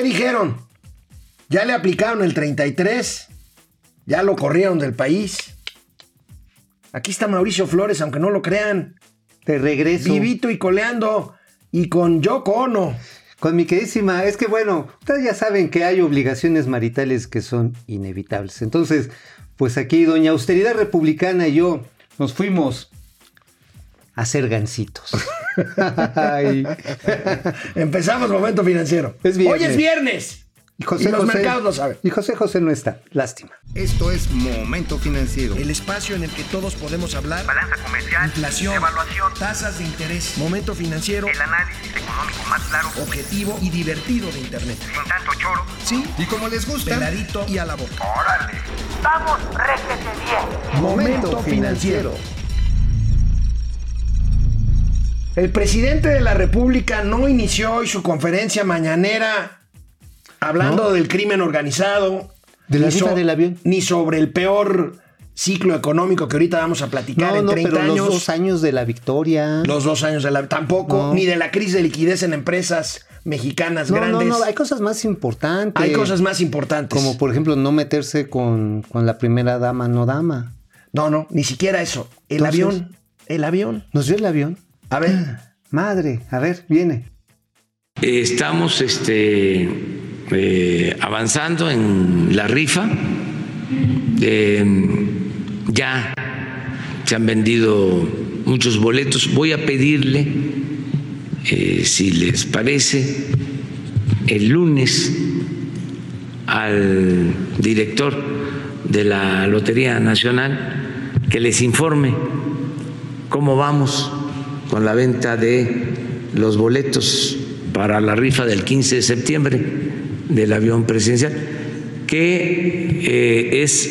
¿qué dijeron? Ya le aplicaron el 33, ya lo corrieron del país. Aquí está Mauricio Flores, aunque no lo crean. De regreso. Vivito y coleando. Y con Yoko Ono. Con mi queridísima, es que bueno, ustedes ya saben que hay obligaciones maritales que son inevitables. Entonces, pues aquí doña Austeridad Republicana y yo nos fuimos a hacer gancitos. Empezamos momento financiero. Es. Hoy es viernes. Y, José Y los José- mercados lo saben. Y José José no está. Lástima. Esto es Momento Financiero. El espacio en el que todos podemos hablar. Balanza comercial, Inflación, evaluación, tasas de interés, momento financiero, el análisis económico más claro, objetivo y divertido de Internet. sin tanto choro. Sí, Y como les gusta, peladito y a la boca. ¡Órale! ¡Vamos, réjete bien! Momento financiero. El presidente de la República no inició hoy su conferencia mañanera hablando ¿No? del crimen organizado. ¿De la ni rifa del avión? Ni sobre el peor ciclo económico que ahorita vamos a platicar No, en no, 30 pero años. los dos años de la victoria. Los dos años de la... Tampoco, No. ni de la crisis de liquidez en empresas mexicanas no, grandes. no, no, hay cosas más importantes. Hay cosas más importantes. Como por ejemplo no meterse con, con la primera dama, no dama. No, no, ni siquiera eso. El Entonces- avión. El avión. ¿Nos dio el avión? A ver. Madre, a ver, viene. Estamos este, eh, avanzando en la rifa. Eh, ya se han vendido muchos boletos. Voy a pedirle, eh, si les parece, el lunes al director de la Lotería Nacional que les informe cómo vamos con la venta de los boletos para la rifa del 15 de septiembre del avión presidencial, que eh, es,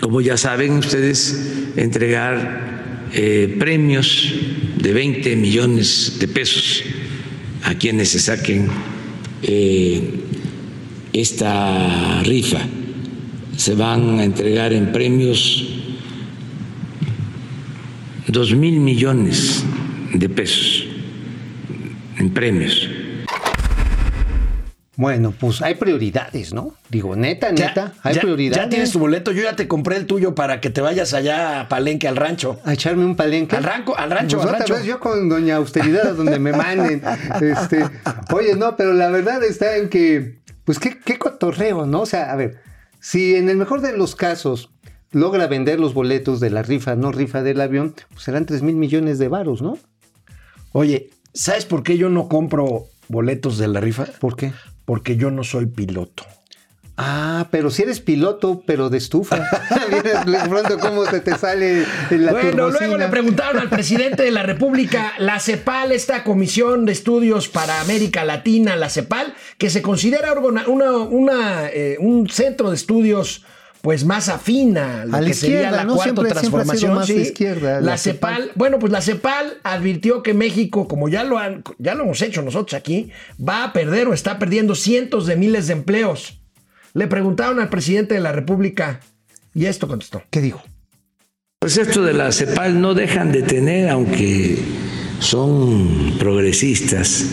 como ya saben ustedes, entregar eh, premios de 20 millones de pesos a quienes se saquen eh, esta rifa. Se van a entregar en premios dos mil millones de pesos en premios. Bueno, pues hay prioridades, ¿no? Digo, neta, neta, hay ya, prioridades. ya tienes tu boleto. Yo ya te compré el tuyo para que te vayas allá a Palenque, al rancho. A echarme un palenque. Al ranco- al rancho, Pues al otra rancho. vez yo con doña austeridad a donde me manden. Este, oye, no, pero la verdad está en que, pues qué, qué cotorreo, ¿no? O sea, a ver, si en el mejor de los casos logra vender los boletos de la rifa, no rifa del avión, pues serán 3 mil millones de varos, ¿no? Oye, ¿sabes por qué yo no compro boletos de la rifa? ¿Por qué? Porque yo no soy piloto. Ah, pero si eres piloto, pero de estufa. Vienes de pronto cómo se te sale la bueno, luego le preguntaron al presidente de la República, la CEPAL, esta comisión de estudios para América Latina, la CEPAL, que se considera una, eh, un centro de estudios pues más afina a lo A la que sería la ¿no? cuarta Siempre- siempre ha sido transformación. más de sí. izquierda, la, la CEPAL, CEPAL. bueno, pues la CEPAL advirtió que México, como ya lo han, ya lo hemos hecho nosotros aquí, va a perder o está perdiendo cientos de miles de empleos. Le preguntaron al presidente de la República y esto contestó. ¿Qué dijo? Pues esto de la CEPAL no dejan de tener, aunque son progresistas,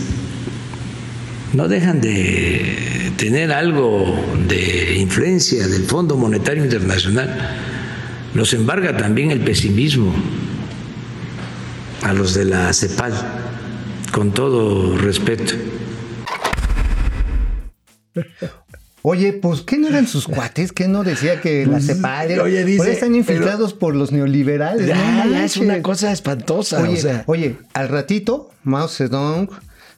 no dejan de tener algo de influencia del Fondo Monetario Internacional. Los embarga también el pesimismo a los de la CEPAL, con todo respeto. Oye, pues, ¿qué no eran sus cuates? ¿Qué no decía que la CEPAL? era- Oye, dice, Ahora están infiltrados por los neoliberales. Ya, no ya es una cosa espantosa. Oye, o sea. oye, al ratito, Mao Zedong,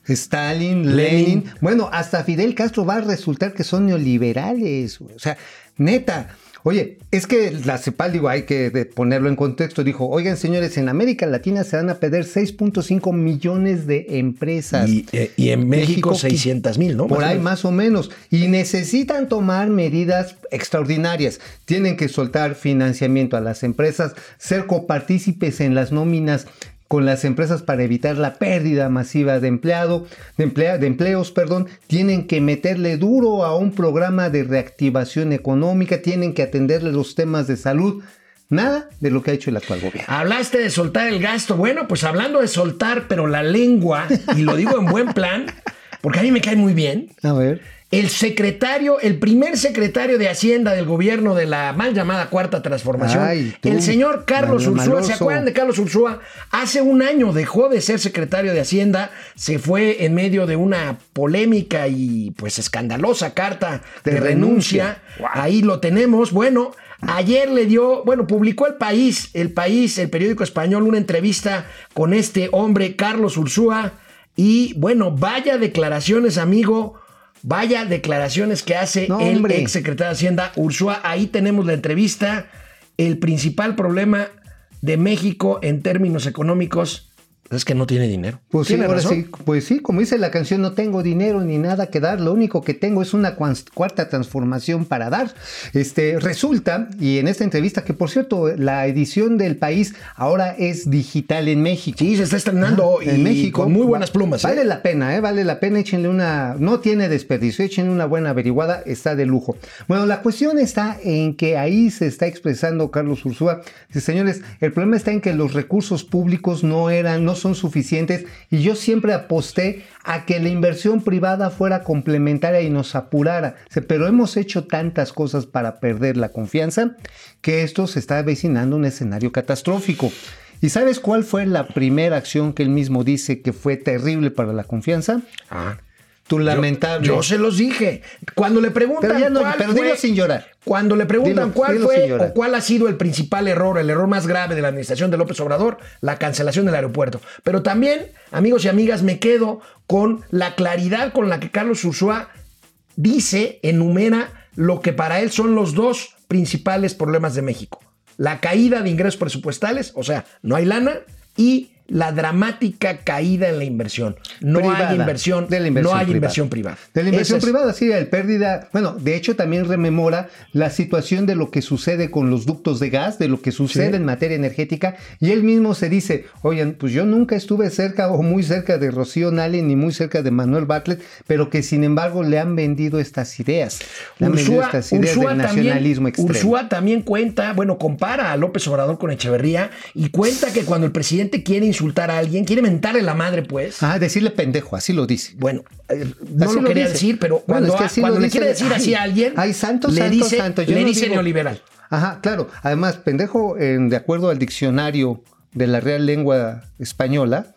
Stalin, Lenin, Lenin. bueno, hasta Fidel Castro va a resultar que son neoliberales. O sea, neta. Oye, es que la CEPAL, digo, hay que ponerlo en contexto, dijo, oigan señores, en América Latina se van a perder 6.5 millones de empresas. Y, eh, y en México, México, 600 mil, ¿no? Por Más ahí más o menos. Y necesitan tomar medidas extraordinarias. Tienen que soltar financiamiento a las empresas, ser copartícipes en las nóminas con las empresas para evitar la pérdida masiva de empleado, de, emplea- de empleos, perdón, tienen que meterle duro a un programa de reactivación económica, tienen que atenderle los temas de salud. Nada de lo que ha hecho el actual gobierno. Hablaste de soltar el gasto. Bueno, pues hablando de soltar, pero la lengua, y lo digo en buen plan, porque a mí me cae muy bien. A ver. El secretario, el primer secretario de Hacienda del gobierno de la mal llamada Cuarta Transformación, Ay, tú, el señor Carlos Ursúa. ¿Se acuerdan de Carlos Ursúa? Hace un año dejó de ser secretario de Hacienda, se fue en medio de una polémica y pues escandalosa carta de, De renuncia. renuncia. Ahí lo tenemos. Bueno, ayer le dio, bueno, publicó el país, el país, el periódico español, una entrevista con este hombre, Carlos Ursúa. Y bueno, vaya declaraciones, amigo. Vaya declaraciones que hace No, el ex secretario de Hacienda, Ursúa. Ahí tenemos la entrevista. El principal problema de México en términos económicos es que no tiene dinero. Pues sí, ¿Tiene ahora razón? sí, pues sí, como dice la canción, no tengo dinero ni nada que dar, lo único que tengo es una cuarta transformación para dar. Este, resulta, y en esta entrevista, que por cierto, la edición del país ahora es digital en México. Sí, se está estrenando y en México. con muy buenas plumas. ¿eh? Vale la pena, ¿eh? vale la pena, échenle una, no tiene desperdicio, échenle una buena averiguada, está de lujo. Bueno, la cuestión está en que ahí se está expresando Carlos Ursúa. Dice, señores, el problema está en que los recursos públicos no eran, no son suficientes y yo siempre aposté a que la inversión privada fuera complementaria y nos apurara. Pero hemos hecho tantas cosas para perder la confianza que esto se está avecinando un escenario catastrófico. ¿Y sabes cuál fue la primera acción que él mismo dice que fue terrible para la confianza? Ah. Tu lamentable. Yo se los dije. Cuando le preguntan Pero ya no, cuál pero fue- dilo sin llorar. Cuando le preguntan Dilo- cuál dilo fue o cuál ha sido el principal error, el error más grave de la administración de López Obrador, la cancelación del aeropuerto. Pero también, amigos y amigas, me quedo con la claridad con la que Carlos Ursúa dice, enumera lo que para él son los dos principales problemas de México. La caída de ingresos presupuestales, o sea, no hay lana, y la dramática caída en la inversión. No Privada, hay inversión, de la inversión no hay privada. inversión privada. De la inversión es- privada, sí, el pérdida. Bueno, de hecho también rememora la situación de lo que sucede con los ductos de gas, de lo que sucede Sí. en materia energética. Y él mismo se dice, oigan, pues yo nunca estuve cerca o muy cerca de Rocío Nale ni muy cerca de Manuel Bartlett, pero que sin embargo le han vendido estas ideas. Le han vendido estas ideas Ursúa del también, nacionalismo extremo. Ursúa también cuenta, bueno, compara a López Obrador con Echeverría y cuenta que cuando el presidente quiere insultar a alguien, quiere mentarle la madre, pues. Ah, decirle pendejo, así lo dice. Bueno, eh, no Así lo lo quería decir, pero Bueno, cuando, es que a- así cuando lo le dice- quiere decir ay, así a alguien, ay, santo, le santo, dice, santo, yo le no dice digo- neoliberal. Ajá, claro. Además, pendejo, en- de acuerdo al diccionario de la Real Lengua Española,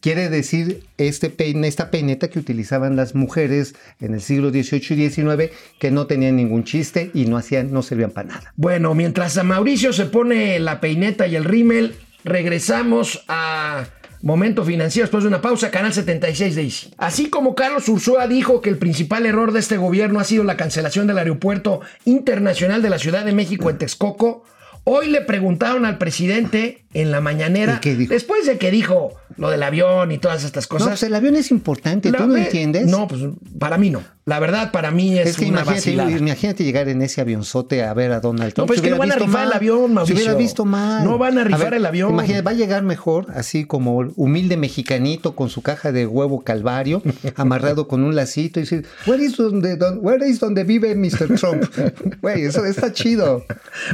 quiere decir este peine, esta peineta que utilizaban las mujeres en el siglo XVIII y XIX, que no tenían ningún chiste y no hacían, no servían para nada. Bueno, mientras a Mauricio se pone la peineta y el rímel, regresamos a Momento Financiero después de una pausa, Canal 76 de Easy. Así como Carlos Ursúa dijo que el principal error de este gobierno ha sido la cancelación del aeropuerto internacional de la Ciudad de México en Texcoco, hoy le preguntaron al presidente en la mañanera, ¿Y qué dijo? después de que dijo lo del avión y todas estas No, cosas. pues el avión es importante, ¿tú no entiendes? No, pues para mí no. La verdad, para mí es, Es que una imagínate, vacilada. imagínate llegar en ese avionzote a ver a Donald Trump. No, pues que no van a rifar el avión, Mauricio. Se hubiera visto mal. No van a rifar el avión. Imagínate, va a llegar mejor, así como humilde mexicanito con su caja de huevo calvario, amarrado con un lacito y decir, where is donde, don- where is donde vive Mr. Trump? Güey, eso está chido.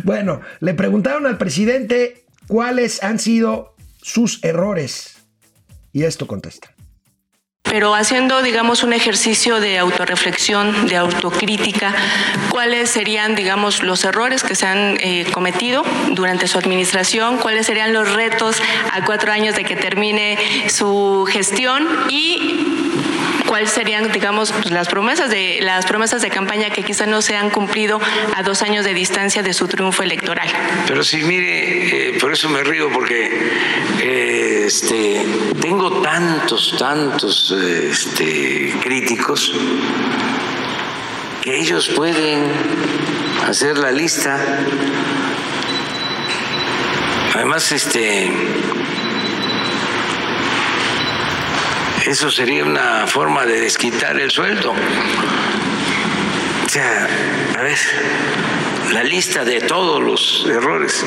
Bueno, le preguntaron al presidente cuáles han sido sus errores. Y esto contesta. pero haciendo, digamos, un ejercicio de autorreflexión, de autocrítica, cuáles serían, digamos, los errores que se han eh, cometido durante su administración, cuáles serían los retos a cuatro años de que termine su gestión y cuáles serían, digamos, las promesas de las promesas de campaña que quizá no se han cumplido a dos años de distancia de su triunfo electoral. Pero sí, mire, eh, por eso me río, porque eh, este, tengo tantos, tantos este, críticos que ellos pueden hacer la lista. Además, este, eso sería una forma de desquitar el sueldo. O sea, a ver, la lista de todos los errores.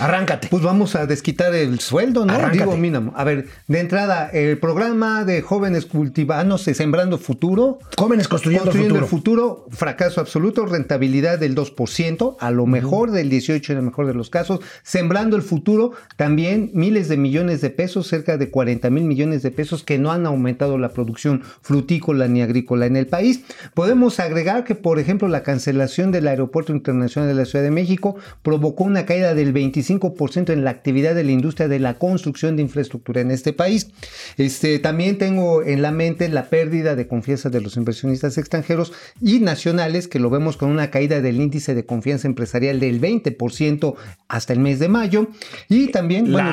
Arráncate. Pues vamos a desquitar el sueldo, ¿no? Arráncate. Digo, mínimo. A ver, de entrada, el programa de jóvenes cultivanos de Sembrando Futuro. Jóvenes construyendo, Construyendo el el futuro, fracaso absoluto, rentabilidad del 2%, a lo mejor del 18% en el mejor de los casos. Sembrando el futuro, también miles de millones de pesos, cerca de 40 mil millones de pesos que no han aumentado la producción frutícola ni agrícola en el país. Podemos agregar que, por ejemplo, la cancelación del Aeropuerto Internacional de la Ciudad de México provocó una caída del 25% en la actividad de la industria de la construcción de infraestructura en este país. Este, también tengo en la mente la pérdida de confianza de los inversionistas extranjeros y nacionales, que lo vemos con una caída del índice de confianza empresarial del 20% hasta el mes de mayo. Y también, bueno,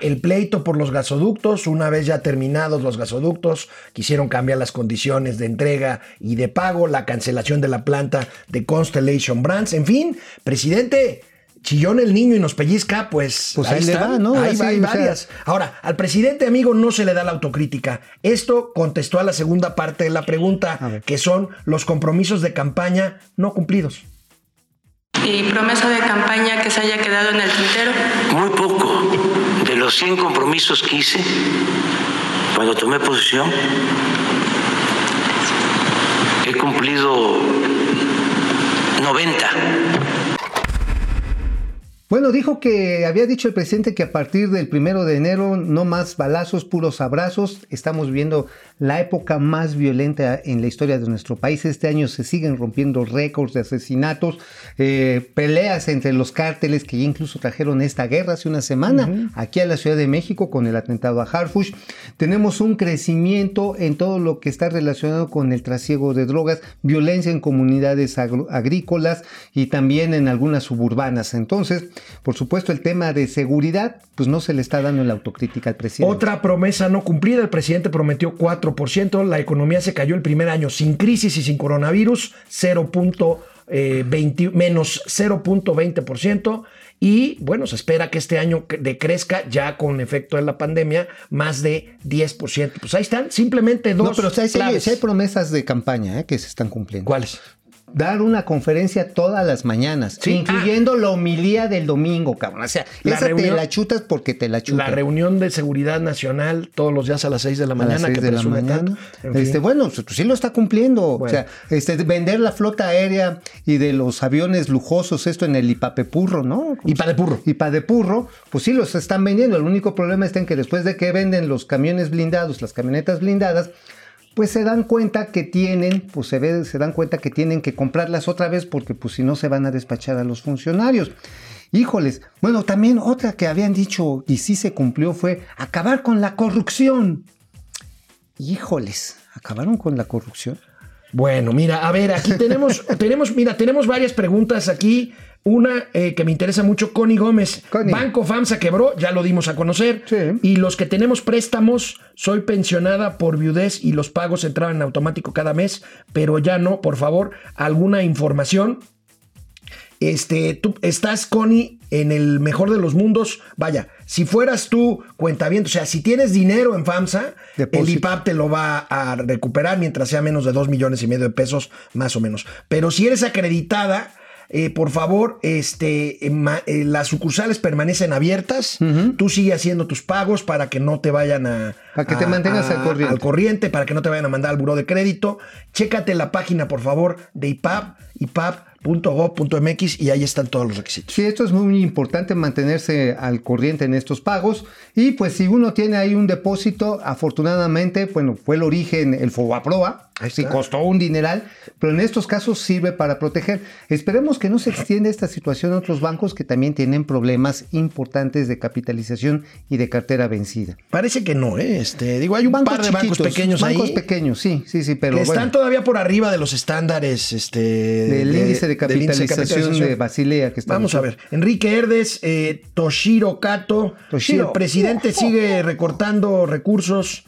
el pleito por los gasoductos, una vez ya terminados los gasoductos, quisieron cambiar las condiciones de entrega y de pago, la cancelación de la planta de Constellation Brands, en fin, presidente. Chillón el niño y nos pellizca, pues, Pues ahí va, ¿no? Ahí Así, va, hay sea- varias. Ahora, al presidente amigo no se le da la autocrítica. Esto contestó a la segunda parte de la pregunta, que son los compromisos de campaña no cumplidos. Y promesa de campaña que se haya quedado en el tintero. Muy poco de los 100 compromisos que hice cuando tomé posesión. He cumplido 90. Bueno, dijo que había dicho el presidente que a partir del primero de enero no más balazos, puros abrazos. Estamos viendo la época más violenta en la historia de nuestro país. Este año se siguen rompiendo récords de asesinatos, eh, peleas entre los cárteles que ya incluso trajeron esta guerra hace una semana aquí a la Ciudad de México con el atentado a Harfush. Tenemos un crecimiento en todo lo que está relacionado con el trasiego de drogas, violencia en comunidades agrícolas y también en algunas suburbanas. Entonces, por supuesto, el tema de seguridad, pues no se le está dando la autocrítica al presidente. Otra promesa no cumplida, el presidente prometió 4%, la economía se cayó el primer año sin crisis y sin coronavirus, 0.20 menos 0.20%. Y bueno, se espera que este año cre- decrezca ya con efecto de la pandemia más de 10%. Pues ahí están, simplemente dos. no, pero hay promesas de campaña eh, que se están cumpliendo. ¿Cuáles? Dar una conferencia todas las mañanas, Sí. incluyendo la homilía del domingo, cabrón. O sea, La esa te reunión- la chutas porque te la chutas. La reunión de seguridad nacional todos los días a las 6 de la a mañana. las seis que de la mañana. En fin. Este, bueno, pues, sí lo está cumpliendo. Bueno. O sea, este, vender la flota aérea y de los aviones lujosos, esto en el Ipapepurro, ¿no? Ipa de purro. Ipa de Purro, pues sí los están vendiendo. El único problema está en que después de que venden los camiones blindados, las camionetas blindadas, pues se dan cuenta que tienen, pues se, ve, se dan cuenta que tienen que comprarlas otra vez porque pues si no se van a despachar a los funcionarios. Híjoles, bueno, también otra que habían dicho y sí se cumplió fue acabar con la corrupción. Híjoles, acabaron con la corrupción. Bueno, mira, a ver, aquí tenemos, tenemos, mira, tenemos varias preguntas aquí. Una eh, que me interesa mucho, Connie Gómez. Connie. Banco FAMSA quebró, ya lo dimos a conocer. Sí. Y los que tenemos préstamos, soy pensionada por viudez y los pagos entraban en automático cada mes, pero ya no, por favor, alguna información. Este, tú estás, Connie, en el mejor de los mundos. Vaya, si fueras tú cuentaviento, o sea, si tienes dinero en FAMSA, el. IPAP te lo va a recuperar mientras sea menos de 2 millones y medio de pesos, más o menos. Pero si eres acreditada, eh, por favor, este, eh, eh, las sucursales permanecen abiertas. Tú sigue haciendo tus pagos para que no te vayan a. Para que te mantengas a- al corriente. al corriente, para que no te vayan a mandar al buró de crédito. Chécate la página, por favor, de IPAP, ipap.gov.mx y ahí están todos los requisitos. Sí, esto es muy importante mantenerse al corriente en estos pagos. Y pues si uno tiene ahí un depósito, afortunadamente, bueno, fue el origen el Fobaproa. Sí, costó un dineral, pero en estos casos sirve para proteger. Esperemos que no se extienda esta situación a otros bancos que también tienen problemas importantes de capitalización y de cartera vencida. Parece que no, ¿eh? Este, digo, hay un par de bancos pequeños bancos ahí. pequeños, sí, sí, sí, pero que están todavía por arriba de los estándares este, del índice de del índice capitalización de Basilea que está Vamos a ver. Enrique Herdes, eh, Toshiro Kato. Toshiro. Sí, el presidente sigue recortando recursos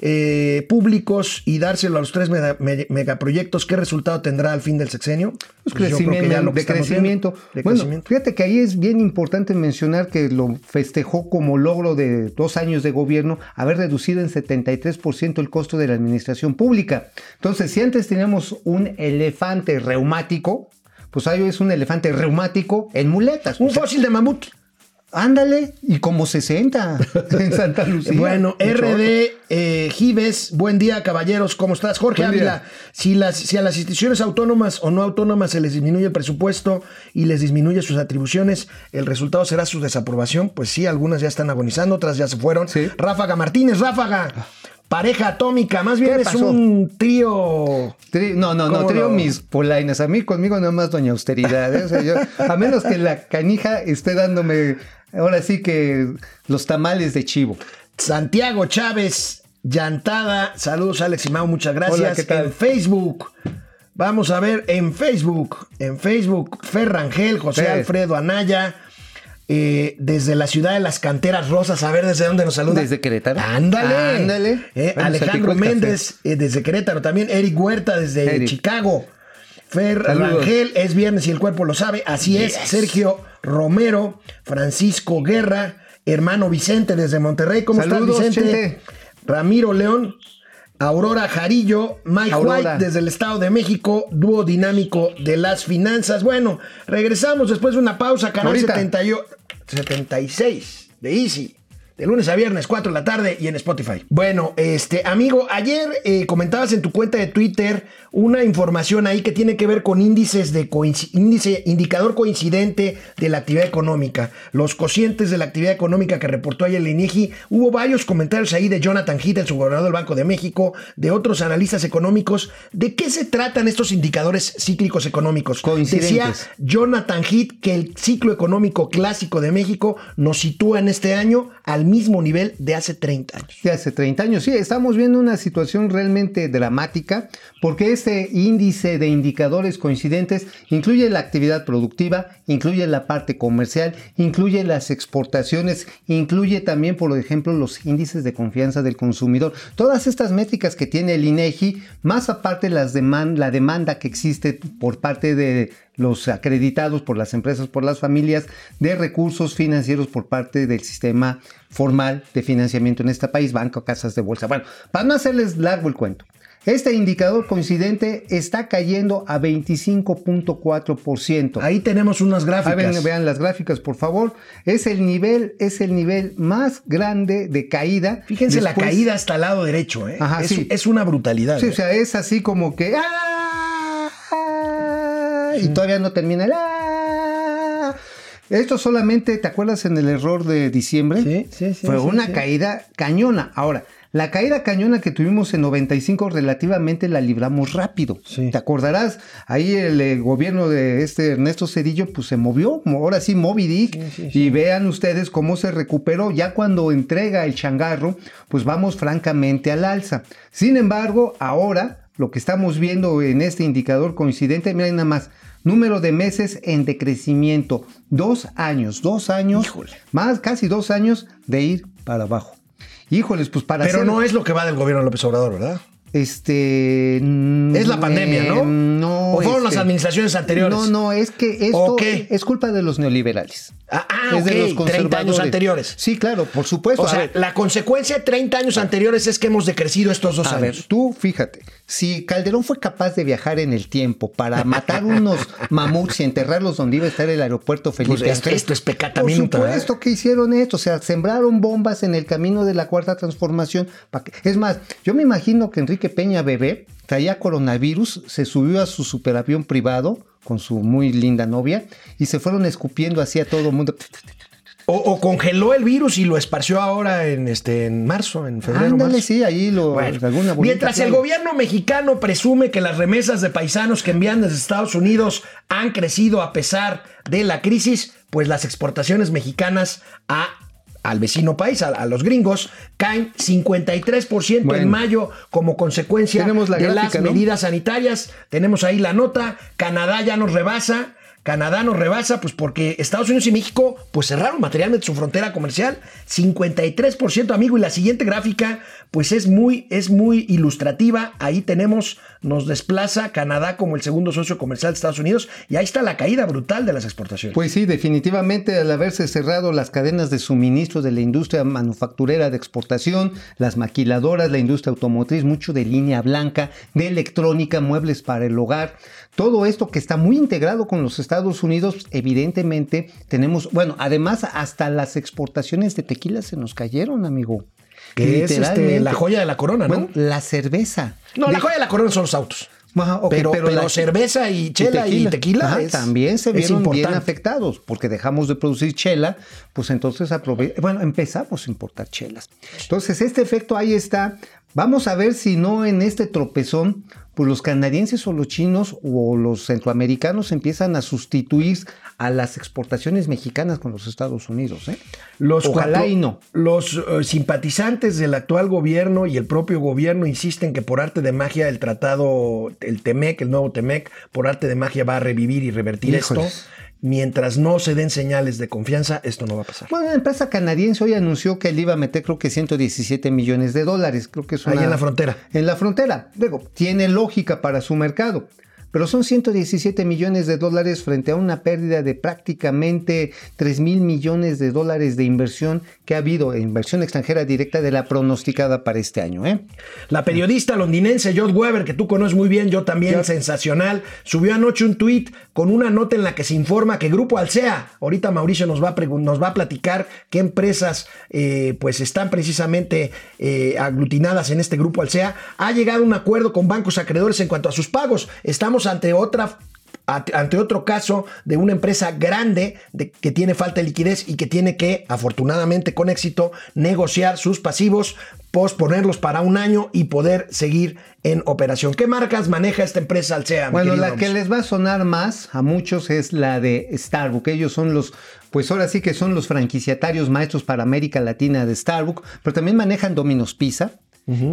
eh, públicos y dárselo a los tres mega- me- megaproyectos. ¿Qué resultado tendrá al fin del sexenio? Pues Pues yo creo que crecimiento, ya lo que de crecimiento. viendo, de bueno, crecimiento. fíjate que ahí es bien importante mencionar que lo festejó como logro de dos años de gobierno haber reducido en 73% el costo de la administración pública. Entonces, si antes teníamos un elefante reumático, pues ahí es un elefante reumático en muletas. Un O sea, fósil de mamut. Ándale, y como 60 en Santa Lucía. Bueno. RD eh, Gives, buen día, caballeros, ¿cómo estás? Jorge. Ávila, si, las, si a las instituciones autónomas o no autónomas se les disminuye el presupuesto y les disminuye sus atribuciones, ¿el resultado será su desaprobación? Pues sí, algunas ya están agonizando, otras ya se fueron. Sí. Ráfaga Martínez, Ráfaga, pareja atómica, más bien ¿Qué es pasó? un trío... Tri- no, no, no, ¿Cómo trío no? mis polainas. A mí conmigo nada más doña austeridad. ¿eh? O sea, yo- a menos que la canija esté dándome, ahora sí que los tamales de chivo. Santiago Chávez, Llantada. Saludos, Alex y Mau, muchas gracias. Hola, ¿qué tal? En Facebook. Vamos a ver en Facebook. En Facebook, Ferrangel, José. Alfredo Anaya. Eh, desde la ciudad de las canteras rosas, a ver desde dónde nos saluda. Desde Querétaro. Ándale. Ándale. Eh, Bueno, Alejandro. Méndez, eh, desde Querétaro también. Eric Huerta, desde Eric. Chicago. Fer Saludos. Rangel, es viernes y el cuerpo lo sabe. Así es. Sergio Romero, Francisco Guerra, hermano Vicente desde Monterrey. ¿Cómo Saludos, estás, Vicente? Chente. Ramiro León, Aurora Jarillo, Mike Aurora. White desde el Estado de México, dúo dinámico de las finanzas. Bueno, regresamos después de una pausa, canal Ahorita. 78 76 de Easy. De lunes a viernes, 4 de la tarde y en Spotify. Bueno, este amigo, ayer eh, comentabas en tu cuenta de Twitter una información ahí que tiene que ver con índices de índice, indicador coincidente de la actividad económica. Los cocientes de la actividad económica que reportó ayer el INEGI. Hubo varios comentarios ahí de Jonathan Heath, el subgobernador del Banco de México, de otros analistas económicos. ¿De qué se tratan estos indicadores cíclicos económicos? Coincidentes. Decía Jonathan Heath que el ciclo económico clásico de México nos sitúa en este año al mismo nivel de hace 30 años. De hace 30 años. Sí, estamos viendo una situación realmente dramática porque este índice de indicadores coincidentes incluye la actividad productiva, incluye la parte comercial, incluye las exportaciones, incluye también, por ejemplo, los índices de confianza del consumidor. Todas estas métricas que tiene el INEGI, más aparte las deman- la demanda que existe por parte de los acreditados por las empresas, por las familias, de recursos financieros por parte del sistema formal de financiamiento en este país, banco, casas de bolsa. Bueno, para no hacerles largo el cuento, este indicador coincidente está cayendo a 25.4%. Ahí tenemos unas gráficas. ven, vean las gráficas, por favor. Es el nivel, es el nivel más grande de caída. Fíjense la caída hasta el lado derecho. ¿eh? Ajá, es, sí. es una brutalidad. Sí, ¿eh? o sea, es así como que. ¡ah! ¡Ah! Y todavía no termina el. ¡ah! Esto solamente, ¿te acuerdas en el error de diciembre? Sí, sí, sí, Fue sí, una sí. caída cañona. Ahora, la caída cañona que tuvimos en 95 relativamente la libramos rápido. Sí. ¿Te acordarás? Ahí el, eh, gobierno de este Ernesto Cedillo pues se movió, mo- ahora sí Moby Dick. Y vean ustedes cómo se recuperó. Ya cuando entrega el changarro, pues vamos francamente al alza. Sin embargo, ahora lo que estamos viendo en este indicador coincidente, miren nada más, número de meses en decrecimiento, dos años, dos años, Híjole. más casi dos años de ir para abajo. Híjoles, pues para Pero hacer- no es lo que va del gobierno de López Obrador, ¿verdad? este. Es la pandemia, ¿no? eh, no. ¿O fueron este, las administraciones anteriores? No, no, es que esto ¿O qué? es culpa de los neoliberales. Ah, ah, es de ok, los 30 años anteriores. Sí, claro, por supuesto. O sea, la consecuencia de 30 años anteriores es que hemos decrecido estos dos A ver, años. tú fíjate, si Calderón fue capaz de viajar en el tiempo para matar unos mamuts y enterrarlos donde iba a estar el aeropuerto Felipe Pues esto- esto es pecata minuta, Por supuesto que hicieron esto, o sea, sembraron bombas en el camino de la cuarta transformación. que- Es más, yo me imagino que Enrique Peña Bebé traía coronavirus, se subió a su superavión privado con su muy linda novia y se fueron escupiendo así a todo el mundo. O, o congeló el virus y lo esparció ahora en este en marzo, en febrero. Ándale, marzo. sí, ahí lo Bueno, alguna bonita mientras el gobierno mexicano presume que las remesas de paisanos que envían desde Estados Unidos han crecido a pesar de la crisis, pues las exportaciones mexicanas a al vecino país, a, a los gringos, caen 53% en mayo como consecuencia la de gráfica, las ¿no? medidas sanitarias. Tenemos ahí la nota. Canadá ya nos rebasa. Canadá nos rebasa, pues porque Estados Unidos y México pues cerraron materialmente su frontera comercial, 53%, amigo, y la siguiente gráfica pues es muy, es muy ilustrativa, ahí tenemos, nos desplaza Canadá como el segundo socio comercial de Estados Unidos, y ahí está la caída brutal de las exportaciones. Pues sí, definitivamente al haberse cerrado las cadenas de suministro de la industria manufacturera de exportación, las maquiladoras, la industria automotriz, mucho de línea blanca, de electrónica, muebles para el hogar, todo esto que está muy integrado con los Estados Unidos, evidentemente tenemos, bueno, además hasta las exportaciones de tequila se nos cayeron, amigo. Que es este, la joya de la corona, ¿no? Bueno, la cerveza. no, la joya de la corona son los autos. Ajá, pero, pero la- cerveza y chela y tequila, Ajá, es- también se vieron bien afectados porque dejamos de producir chela, pues entonces bueno, empezamos a importar chelas. Entonces, este efecto ahí está. Vamos a ver si no en este tropezón, pues los canadienses o los chinos o los centroamericanos empiezan a sustituir a las exportaciones mexicanas con los Estados Unidos. ¿eh? Los Ojalá cuatro- y no. Los eh, simpatizantes del actual gobierno y el propio gobierno insisten que por arte de magia el tratado, el TEMEC, el nuevo TEMEC, por arte de magia va a revivir y revertir Híjoles. esto. Mientras no se den señales de confianza, esto no va a pasar. Bueno, la empresa canadiense hoy anunció que él iba a meter creo que 117 millones de dólares. Creo que es Ahí una- en la frontera. En la frontera. Digo, tiene lógica para su mercado. Pero son 117 millones de dólares frente a una pérdida de prácticamente 3 mil millones de dólares de inversión que ha habido, inversión extranjera directa de la pronosticada para este año. ¿eh? La periodista londinense Jod Weber, que tú conoces muy bien, yo también, sensacional, subió anoche un tuit con una nota en la que se informa que Grupo Alsea, ahorita Mauricio nos va a, pregun- nos va a platicar qué empresas eh, pues están precisamente eh, aglutinadas en este Grupo Alsea, ha llegado a un acuerdo con bancos acreedores en cuanto a sus pagos. Estamos ante otra ante otro caso de una empresa grande de- que tiene falta de liquidez y que tiene que, afortunadamente con éxito, negociar sus pasivos, posponerlos para un año y poder seguir en operación. ¿Qué marcas maneja esta empresa Alsea? mi Bueno, la que les va a sonar más a muchos es la de Starbucks. Ellos son los, pues ahora sí que son los franquiciatarios maestros para América Latina de Starbucks, pero también manejan Domino's Pizza.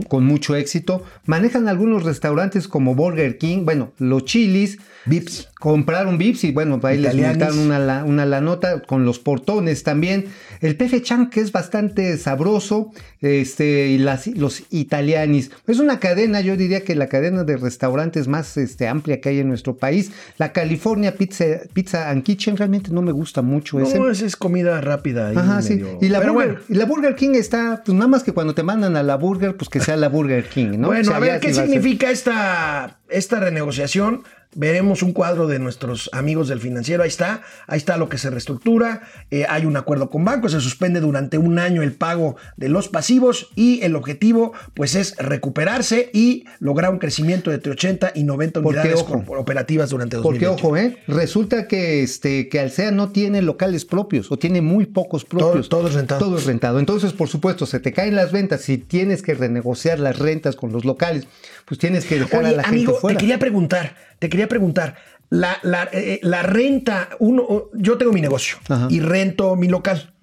Con mucho éxito. Manejan algunos restaurantes como Burger King, bueno, los chilis, Vips. compraron Vips y bueno, ahí les inventaron una, la- una la nota con los portones también. El PF Chang, que es bastante sabroso, este, y las, los italianis. Es una cadena, yo diría que la cadena de restaurantes más este, amplia que hay en nuestro país. La California Pizza, Pizza and Kitchen realmente no me gusta mucho ese. No, esa es comida rápida. ahí Ajá, sí. medio- Y la, Pero burger, bueno. y la Burger King está, pues nada más que cuando te mandan a la Burger, pues que sea la Burger King, ¿no? Bueno, O sea, a ver, ¿qué a significa esta, esta renegociación? Veremos un cuadro de nuestros amigos del financiero. Ahí está, ahí está lo que se reestructura. Eh, hay un acuerdo con bancos, se suspende durante un año el pago de los pasivos y el objetivo, pues, es recuperarse y lograr un crecimiento de entre 80 y 90 Porque, unidades ojo, operativas durante Porque 2020. ojo, ¿eh? Resulta que este que Alsea no tiene locales propios o tiene muy pocos propios. todo es rentado. Todo es rentado. Entonces, por supuesto, se te caen las ventas. Si tienes que renegociar las rentas con los locales, pues tienes que dejar a la amigo, gente fuera. te quería preguntar, te quería preguntar. La, la, eh, la renta, uno, yo tengo mi negocio Ajá. y rento mi local.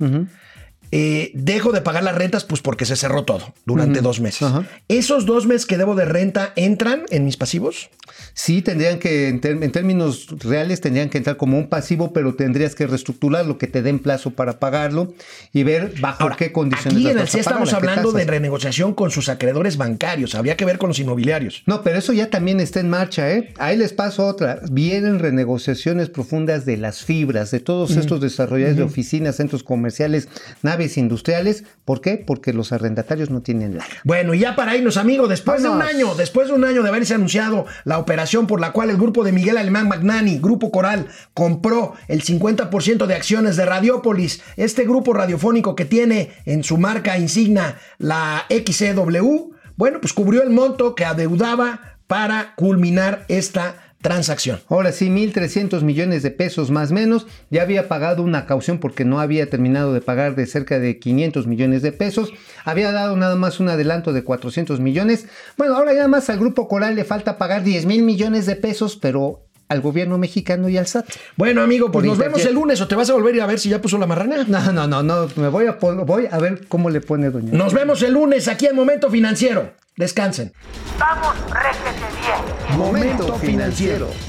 Eh, dejo de pagar las rentas pues porque se cerró todo durante dos meses. ¿Esos dos meses que debo de renta entran en mis pasivos? Sí, tendrían que, en, en términos reales, tendrían que entrar como un pasivo, pero tendrías que reestructurar lo que te den plazo para pagarlo y ver bajo Ahora, qué condiciones. aquí en el pagar, estamos hablando de renegociación con sus acreedores bancarios. Habría que ver con los inmobiliarios. No, pero eso ya también está en marcha, ¿eh? Ahí les paso otra. Vienen renegociaciones profundas de las fibras, de todos estos desarrolladores de oficinas, centros comerciales, naves industriales. ¿Por qué? Porque los arrendatarios no tienen lana. Bueno, y ya para irnos, amigos, después de un año, después de un año de haberse anunciado la operación por la cual el grupo de Miguel Alemán Magnani, Grupo Coral, compró el 50% de acciones de Radiópolis, este grupo radiofónico que tiene en su marca insignia la XCW, bueno, pues cubrió el monto que adeudaba para culminar esta transacción. Ahora sí, 1.300 millones de pesos más menos. Ya había pagado una caución porque no había terminado de pagar de cerca de 500 millones de pesos. Había dado nada más un adelanto de 400 millones. Bueno, ahora ya más al Grupo Coral le falta pagar 10 mil millones de pesos, pero al gobierno mexicano y al SAT. Bueno, amigo, pues Por nos vemos el lunes o te vas a volver a ver si ya puso la marrana. No, no, no, no, me voy a, voy a ver cómo le pone doña. Nos vemos el lunes aquí en Momento Financiero. Descansen. Vamos, réjete bien. Momento Financiero.